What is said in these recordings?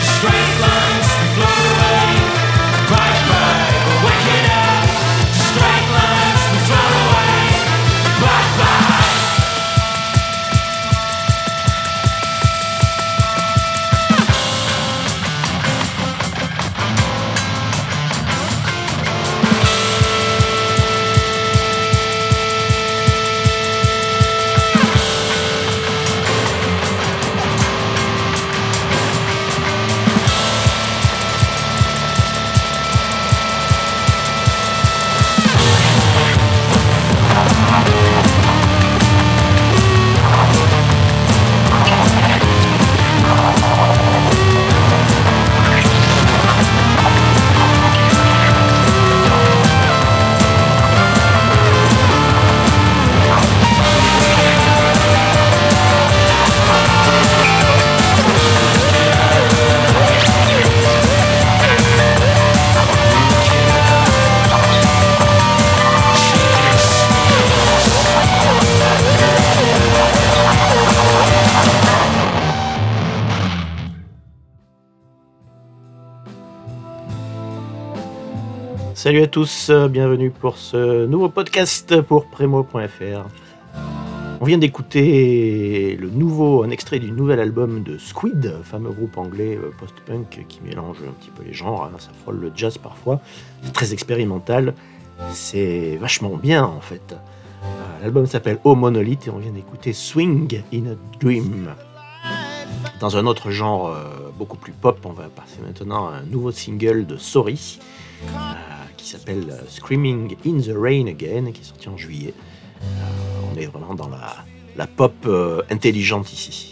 Straight line. Salut à tous, euh, bienvenue pour ce nouveau podcast pour Premo.fr. On vient d'écouter le nouveau, un extrait du nouvel album de Squid, fameux groupe anglais euh, post-punk qui mélange un petit peu les genres, hein, ça frôle le jazz parfois, c'est très expérimental, c'est vachement bien en fait. Euh, l'album s'appelle Oh Monolith et on vient d'écouter Swing in a Dream. Dans un autre genre beaucoup plus pop, on va passer maintenant à un nouveau single de Sorry qui s'appelle euh, Screaming in the Rain Again, qui est sorti en juillet. Euh, on est vraiment dans la, pop euh, intelligente ici.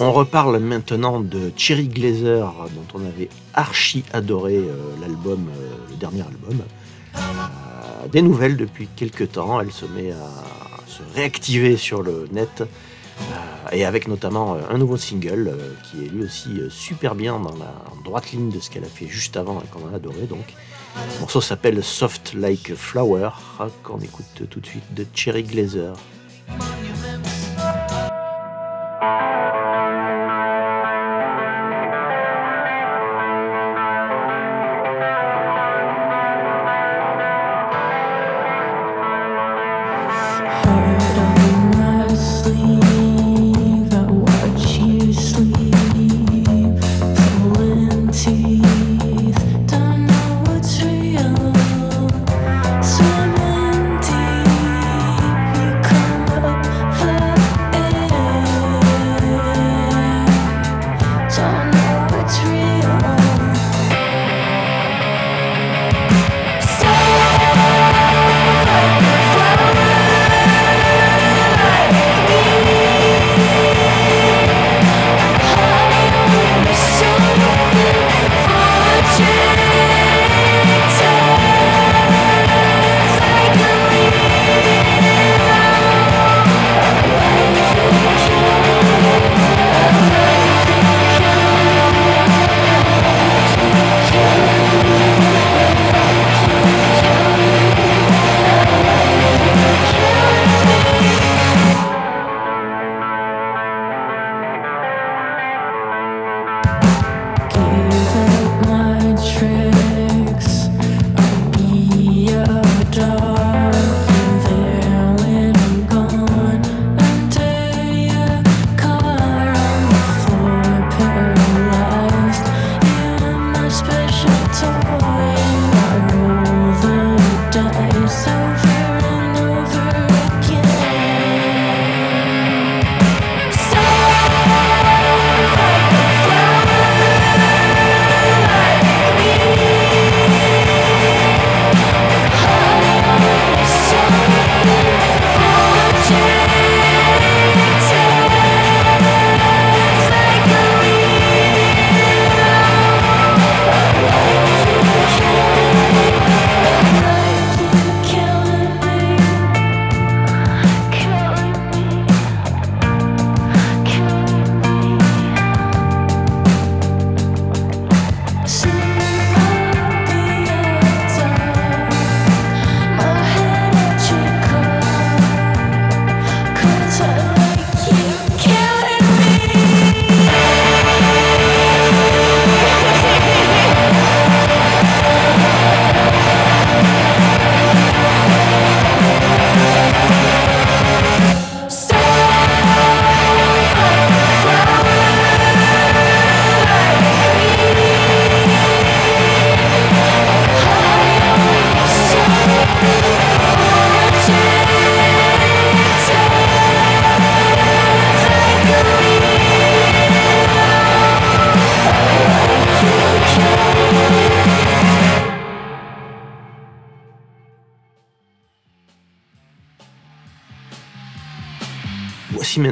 On reparle maintenant de Cherry Glazer, dont on avait archi adoré euh, l'album, euh, le dernier album. Euh, des nouvelles depuis quelques temps, elle se met à se réactiver sur le net, et avec notamment un nouveau single qui est lui aussi super bien dans la droite ligne de ce qu'elle a fait juste avant et qu'on a adoré donc. Le morceau s'appelle Soft Like Flower, qu'on écoute tout de suite de Cherry Glazer.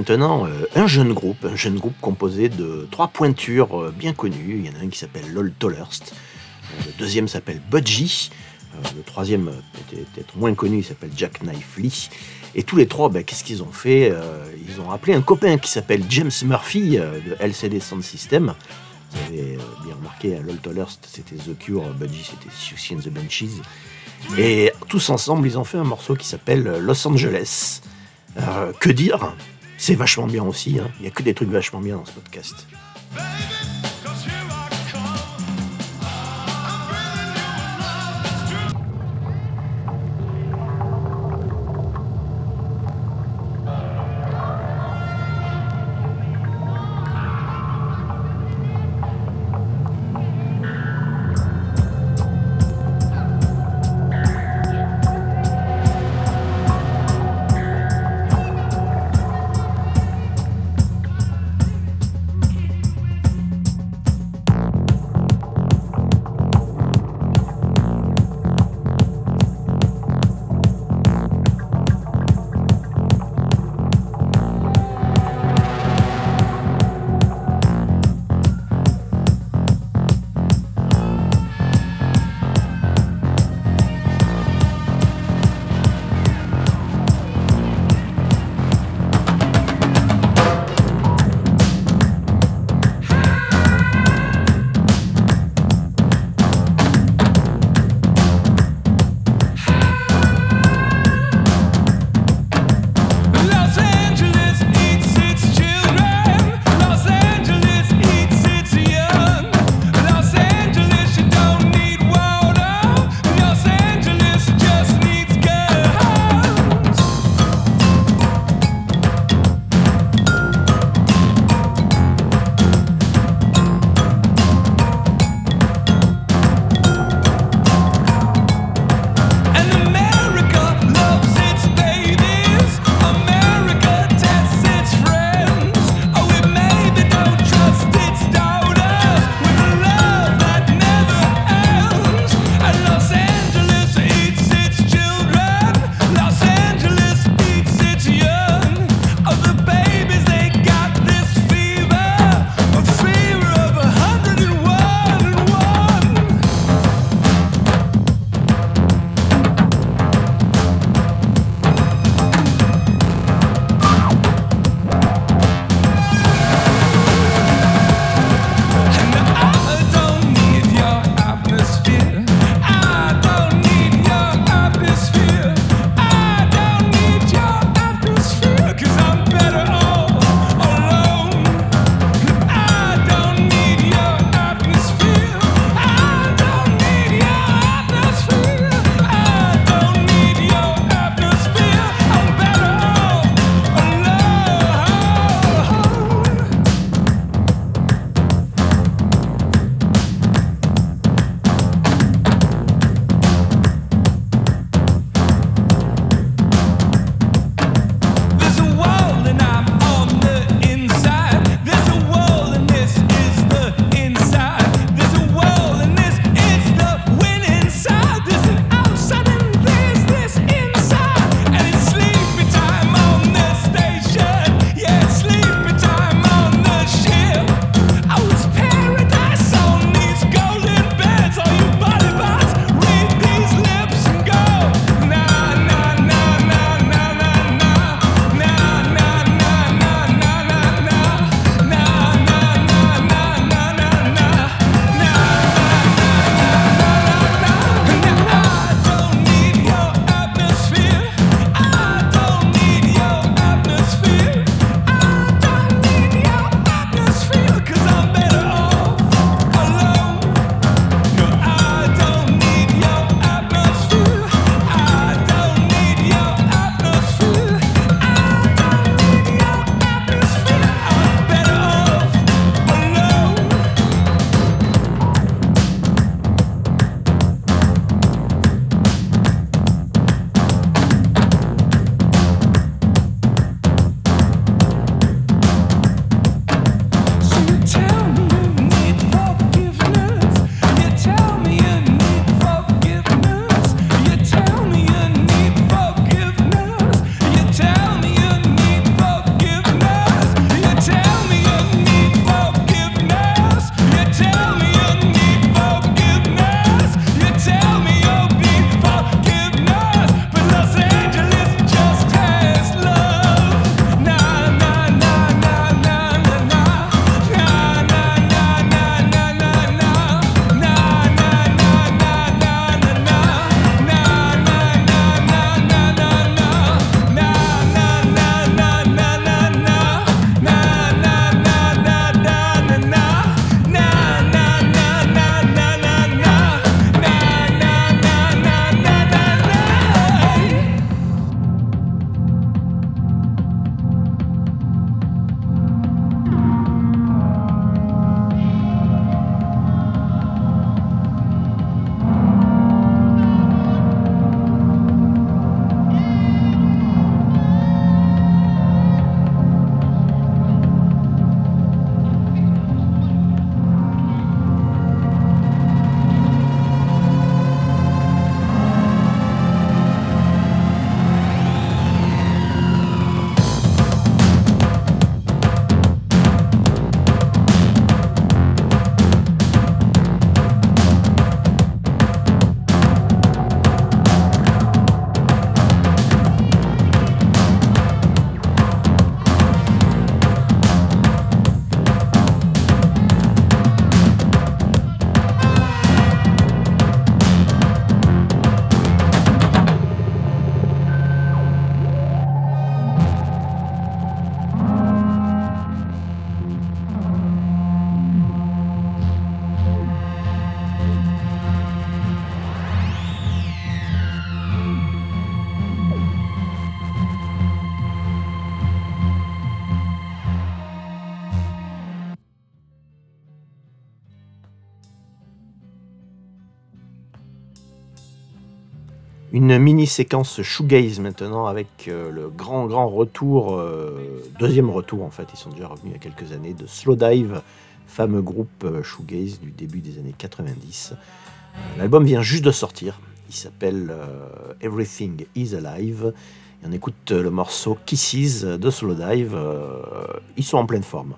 Maintenant euh, un jeune groupe, un jeune groupe composé de trois pointures euh, bien connues. Il y en a un qui s'appelle Lol Tollerst, euh, le deuxième s'appelle Budgie, le troisième peut-être moins connu, il s'appelle Jack Knife Lee. Et tous les trois, ben, qu'est-ce qu'ils ont fait Ils ont appelé un copain qui s'appelle James Murphy de LCD Sound System. Vous avez bien remarqué, Lol Tollerst c'était The Cure, Budgie c'était Susie and the Benches. Et tous ensemble, ils ont fait un morceau qui s'appelle Los Angeles. que dire? C'est vachement bien aussi. Hein. Il n'y a que des trucs vachement bien dans ce podcast. Une mini-séquence shoegaze maintenant avec euh, le grand grand retour, euh, deuxième retour en fait, ils sont déjà revenus il y a quelques années, de Slowdive, fameux groupe euh, shoegaze du début des années 90. L'album vient juste de sortir, il s'appelle Everything is Alive. Et on écoute le morceau Kisses de Slowdive, ils sont en pleine forme.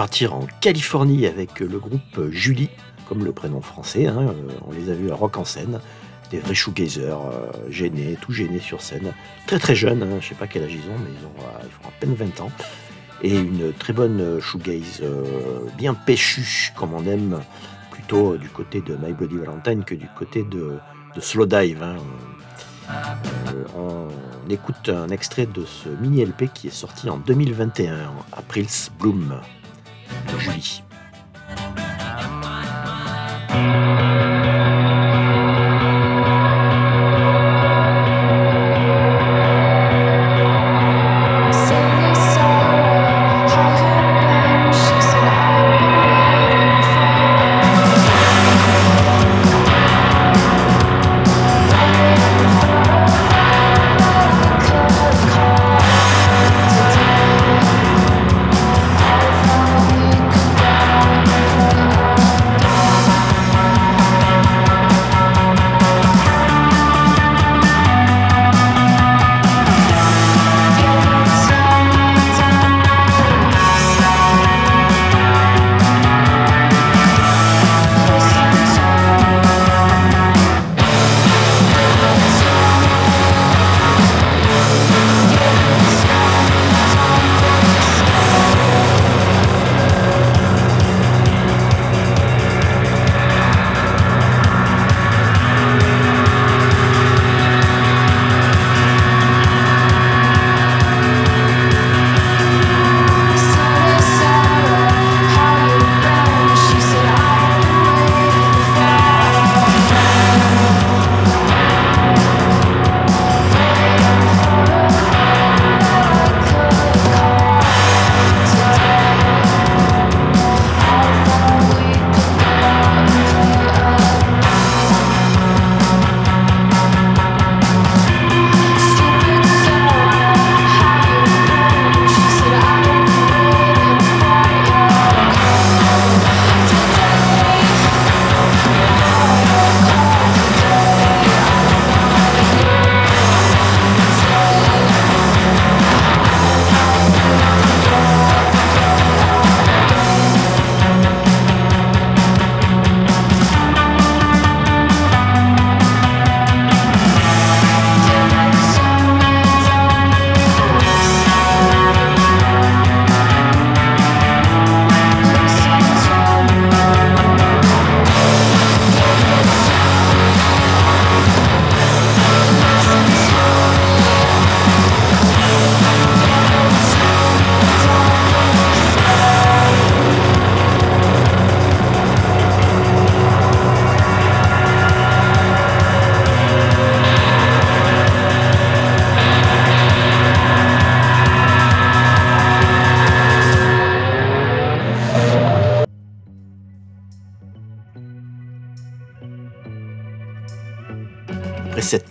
Partir en Californie avec le groupe Julie, comme le prénom français. Hein, euh, on les a vus à Rock en scène. Des vrais shoegazers, euh, gênés, tout gênés sur scène. Très très jeunes, hein, je sais pas quel âge ils ont, mais ils, ont, euh, à peine 20 ans. Et une très bonne shoegaze, bien péchue, comme on aime, plutôt du côté de My Bloody Valentine que du côté de, de Slow Dive. Hein. on écoute un extrait de ce mini LP qui est sorti en 2021, April's Bloom. Julie.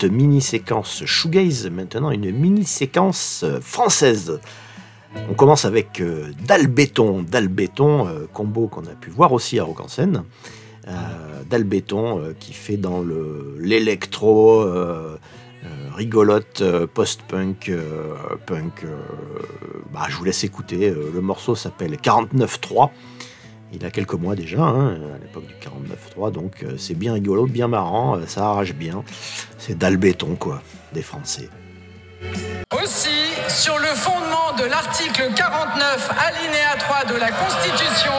Mini-séquence shoegaze, maintenant une mini-séquence française. On commence avec euh, Dalbéton, Dalbéton, euh, combo qu'on a pu voir aussi à Rock en scène. Euh, Dalbéton qui fait dans l'électro, rigolote, post-punk, punk. bah, je vous laisse écouter. le morceau s'appelle 49.3. Il a quelques mois déjà, hein, à l'époque du 49.3, donc c'est bien rigolo, bien marrant, ça arrache bien. C'est Dalbéton, quoi, des Français. Aussi, sur le fondement de l'article 49, alinéa 3 de la Constitution,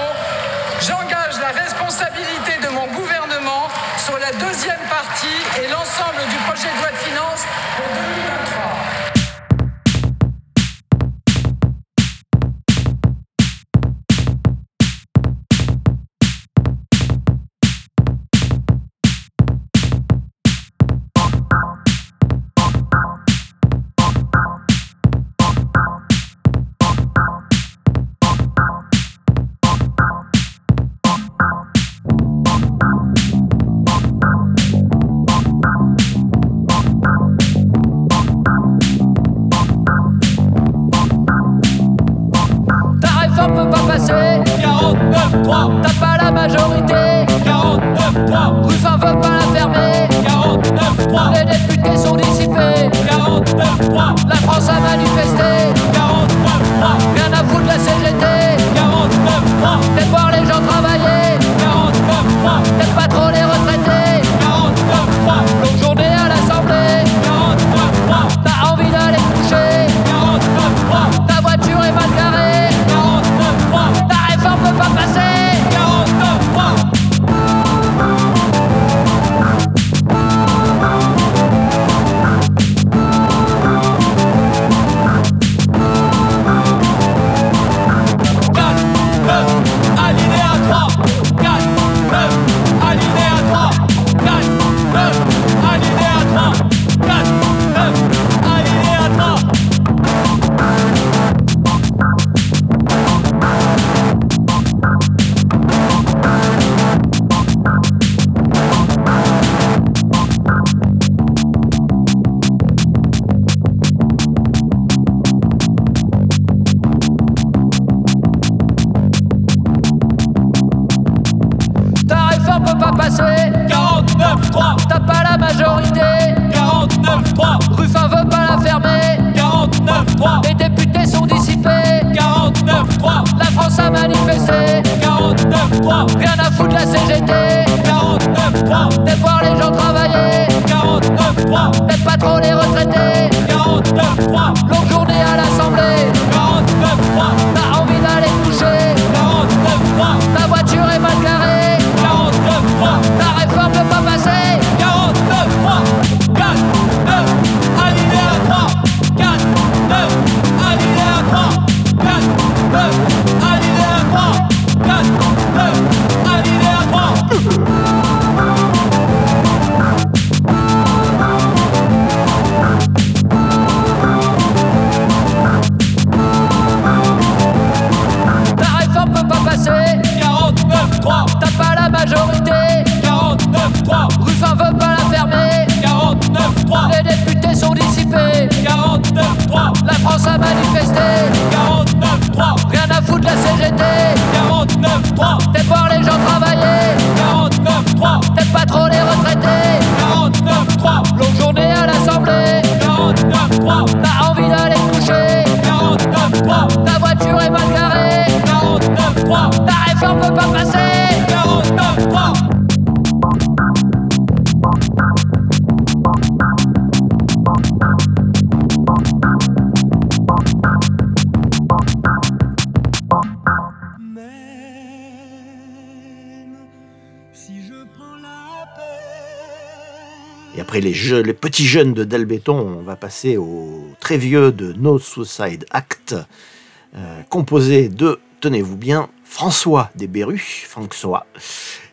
j'engage la responsabilité de mon gouvernement sur la deuxième partie et l'ensemble du projet de loi de finances pour 2023. Les petits jeunes de Delbéton, on va passer au très vieux de No Suicide Act, euh, composé de, tenez-vous bien, François Desberus, François,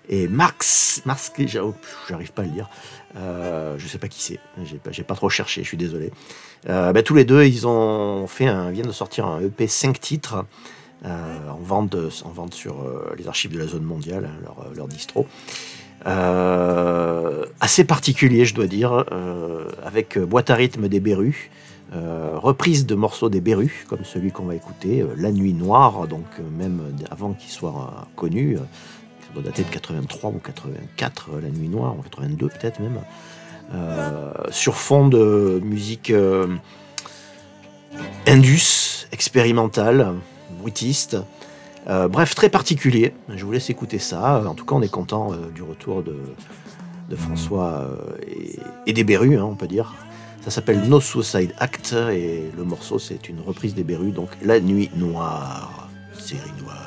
et Max, Max, j'arrive pas à le dire, euh, je sais pas qui c'est, j'ai pas, pas trop cherché, je suis désolé. Euh, bah, tous les deux, ils ont fait un, viennent de sortir un EP 5 titres, en, vente en vente sur les archives de la zone mondiale, hein, leur, leur, distro. Assez particulier, je dois dire, avec boîte à rythme des Berus. reprise de morceaux des Berus, comme celui qu'on va écouter, La Nuit Noire, donc même avant qu'il soit connu, ça doit dater de 83 ou 84, La Nuit Noire, ou 82 peut-être même. Euh, sur fond de musique euh, indus, expérimentale, bruitiste. Euh, bref, très particulier. Je vous laisse écouter ça. En tout cas, on est content du retour de, François et, des Berus, hein, on peut dire. Ça s'appelle No Suicide Act et le morceau, c'est une reprise des Berus, donc La Nuit Noire, série noire.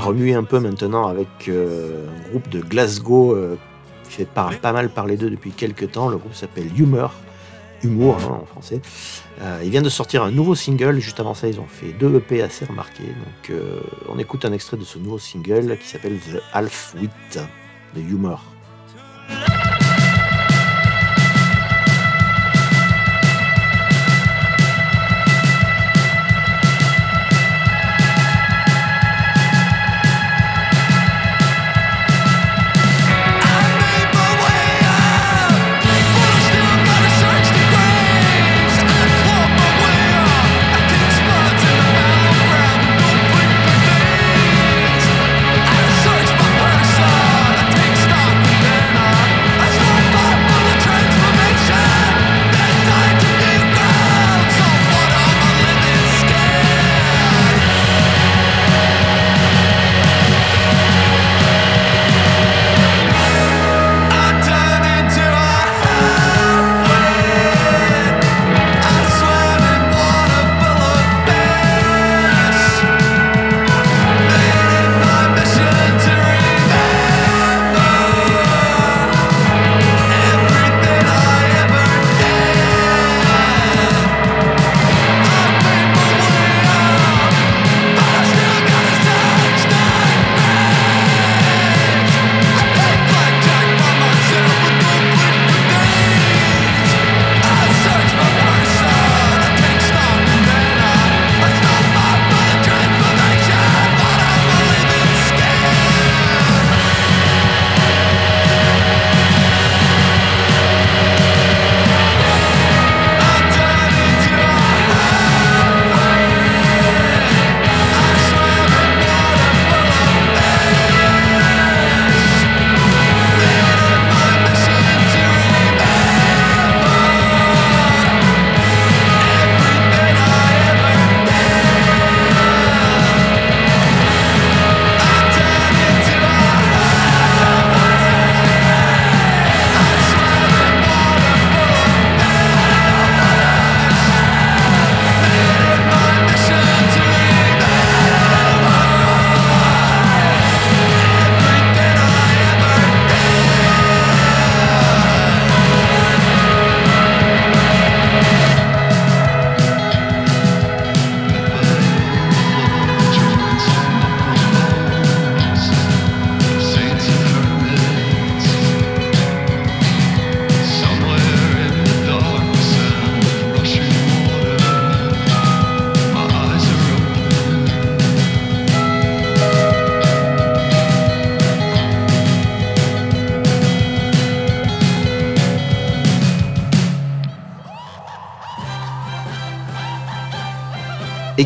va remuer un peu maintenant avec euh, un groupe de Glasgow euh, qui fait pas mal parler d'eux depuis quelques temps. Le groupe s'appelle Humor, Humour hein, en français. Euh, ils viennent de sortir un nouveau single. Juste avant ça, ils ont fait deux EP assez remarqués. Donc, on écoute un extrait de ce nouveau single qui s'appelle The Half Wit de Humor.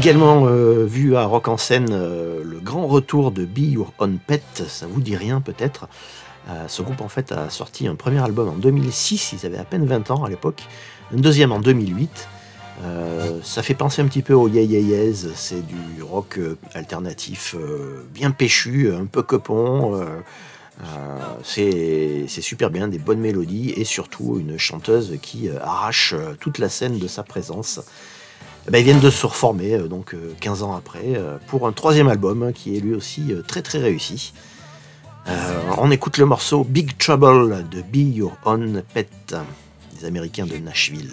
Également euh, vu à Rock en scène euh, le grand retour de Be Your Own Pet, ça vous dit rien peut-être. Euh, ce groupe en fait a sorti un premier album en 2006, ils avaient à peine 20 ans à l'époque, un deuxième en 2008. ça fait penser un petit peu au Yeah c'est du rock alternatif bien péchu, un peu copon. c'est super bien, des bonnes mélodies et surtout une chanteuse qui arrache toute la scène de sa présence. Ben, ils viennent de se reformer, euh, donc 15 euh, ans après, euh, pour un troisième album hein, qui est lui aussi très très réussi. on écoute le morceau Big Trouble de Be Your Own Pet, des Américains de Nashville.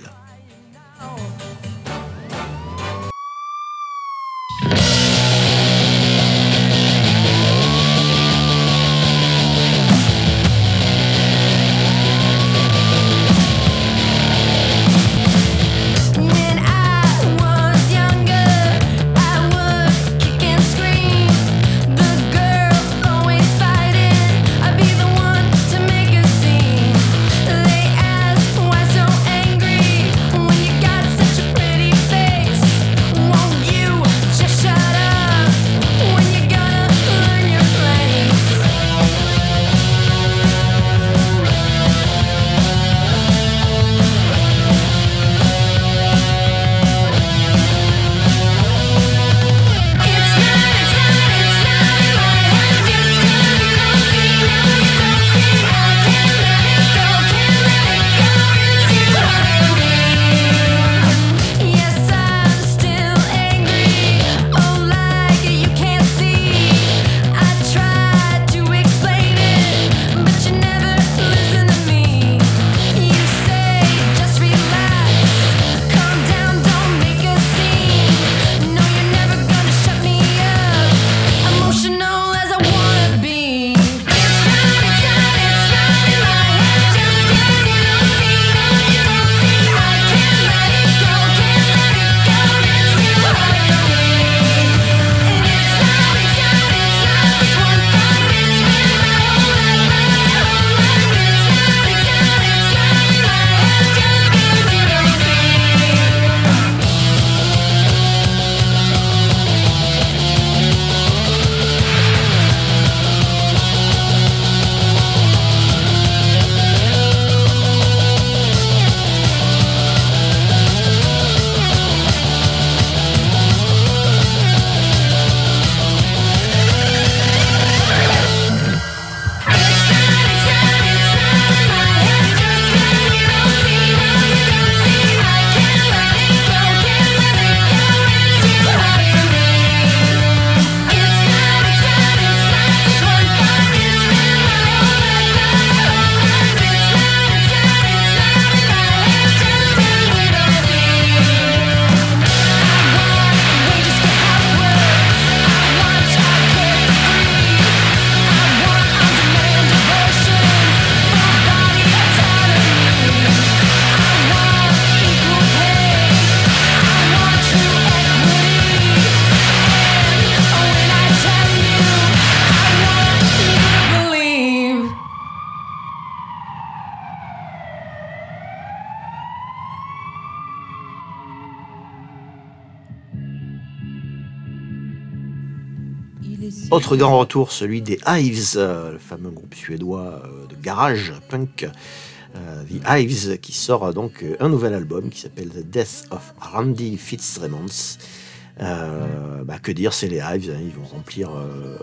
Autre grand retour, celui des Hives, euh, le fameux groupe suédois euh, de garage punk. Euh, The Hives, qui sort donc un nouvel album qui s'appelle The Death of Randy Fitzsimmons. Bah, que dire, c'est les Hives, hein, ils vont remplir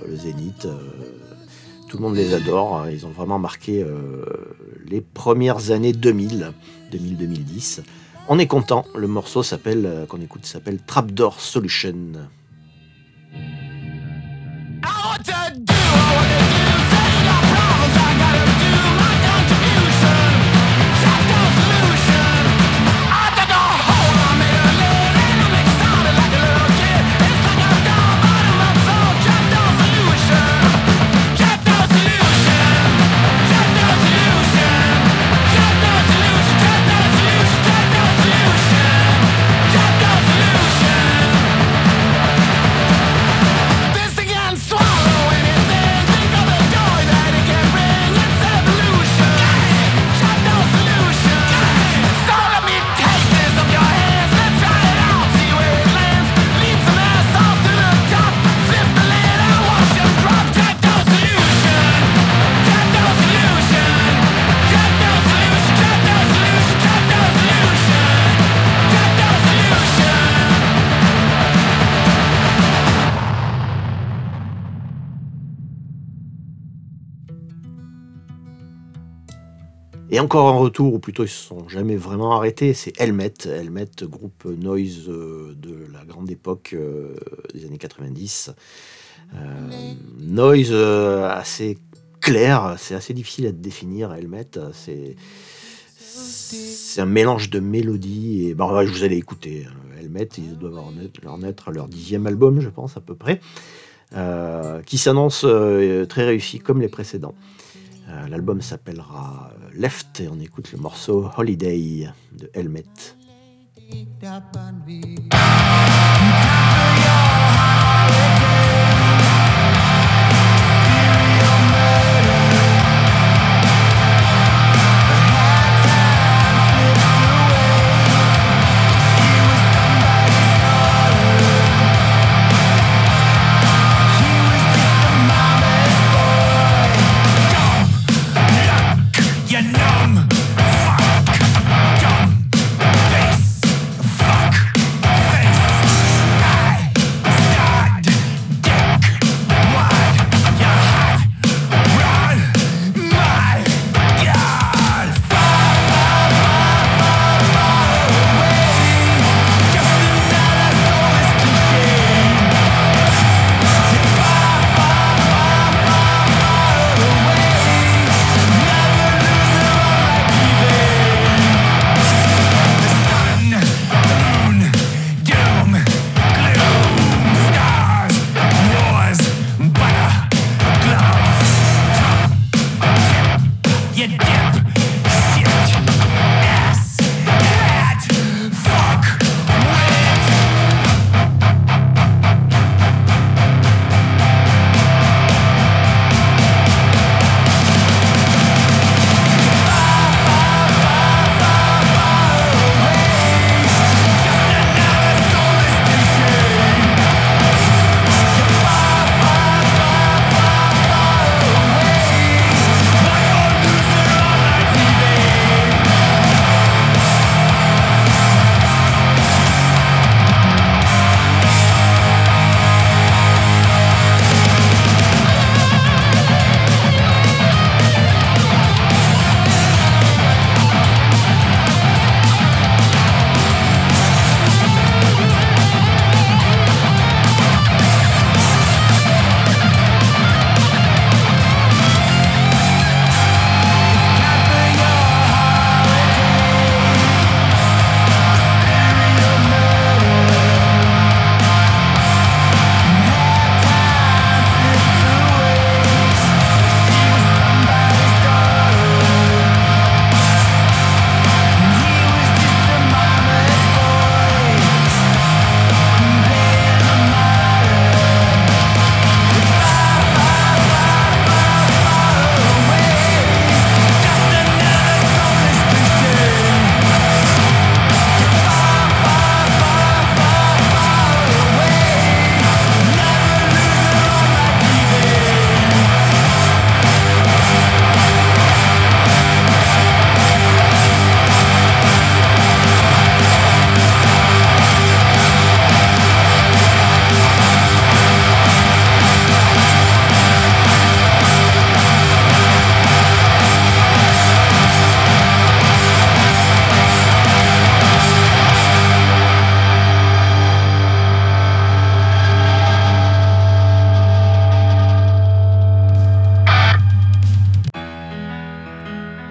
le zénith. tout le monde les adore, hein, ils ont vraiment marqué les premières années 2000, 2000-2010. On est content, le morceau s'appelle, qu'on écoute s'appelle Trapdoor Solution. Out Et encore un retour, ou plutôt ils se sont jamais vraiment arrêtés, c'est Helmet. Helmet, groupe noise euh, de la grande époque euh, des années 90. Euh, noise assez clair, c'est assez difficile à définir, Helmet. C'est un mélange de mélodies et bon, je vous allez écouter Helmet, ils doivent en être, leur dixième album, je pense à peu près, qui s'annonce très réussi comme les précédents. Euh, l'album s'appellera euh, Left et on écoute le morceau Holiday de Helmet.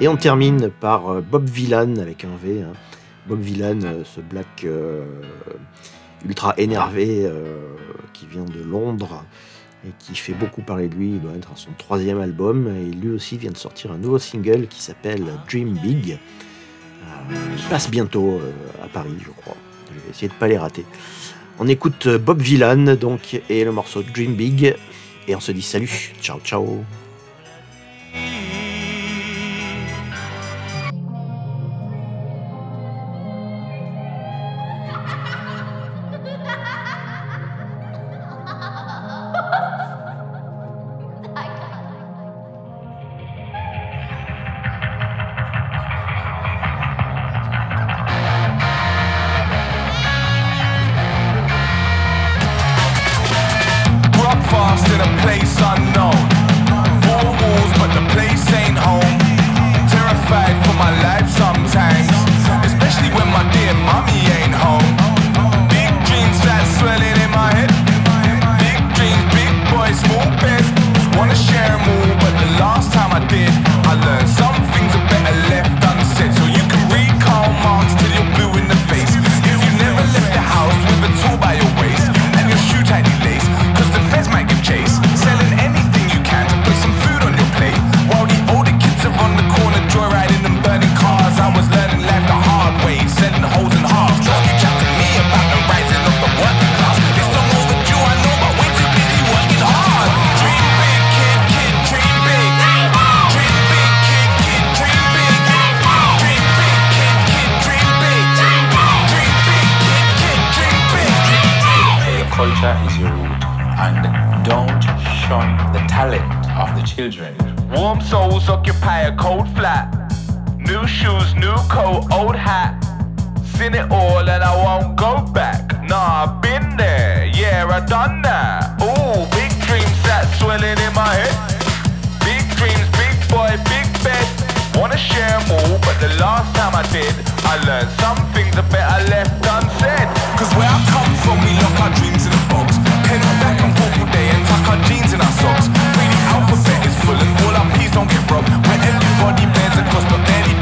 Et on termine par euh, Bob Villan avec un V. Hein. Bob Villan, euh, ce black euh, ultra énervé qui vient de Londres et qui fait beaucoup parler de lui. Il doit être à son troisième album et lui aussi vient de sortir un nouveau single qui s'appelle Dream Big. il passe bientôt à Paris, je crois. Je vais essayer de pas les rater. On écoute Bob Villan donc et le morceau Dream Big et on se dit salut, ciao ciao. New shoes, new coat, old hat. Seen it all and I won't go back. Nah, I've been there, yeah, I done that. Ooh, big dreams that's swelling in my head. Big dreams, big boy, big bed. Wanna share more, but the last time I did, I learned some things are better left unsaid. Cause where I come from, we lock our dreams in a box. Head back and forth all day and tuck our jeans in our socks. Read alphabet is full and all our peas don't get broke. Where everybody bears across but barely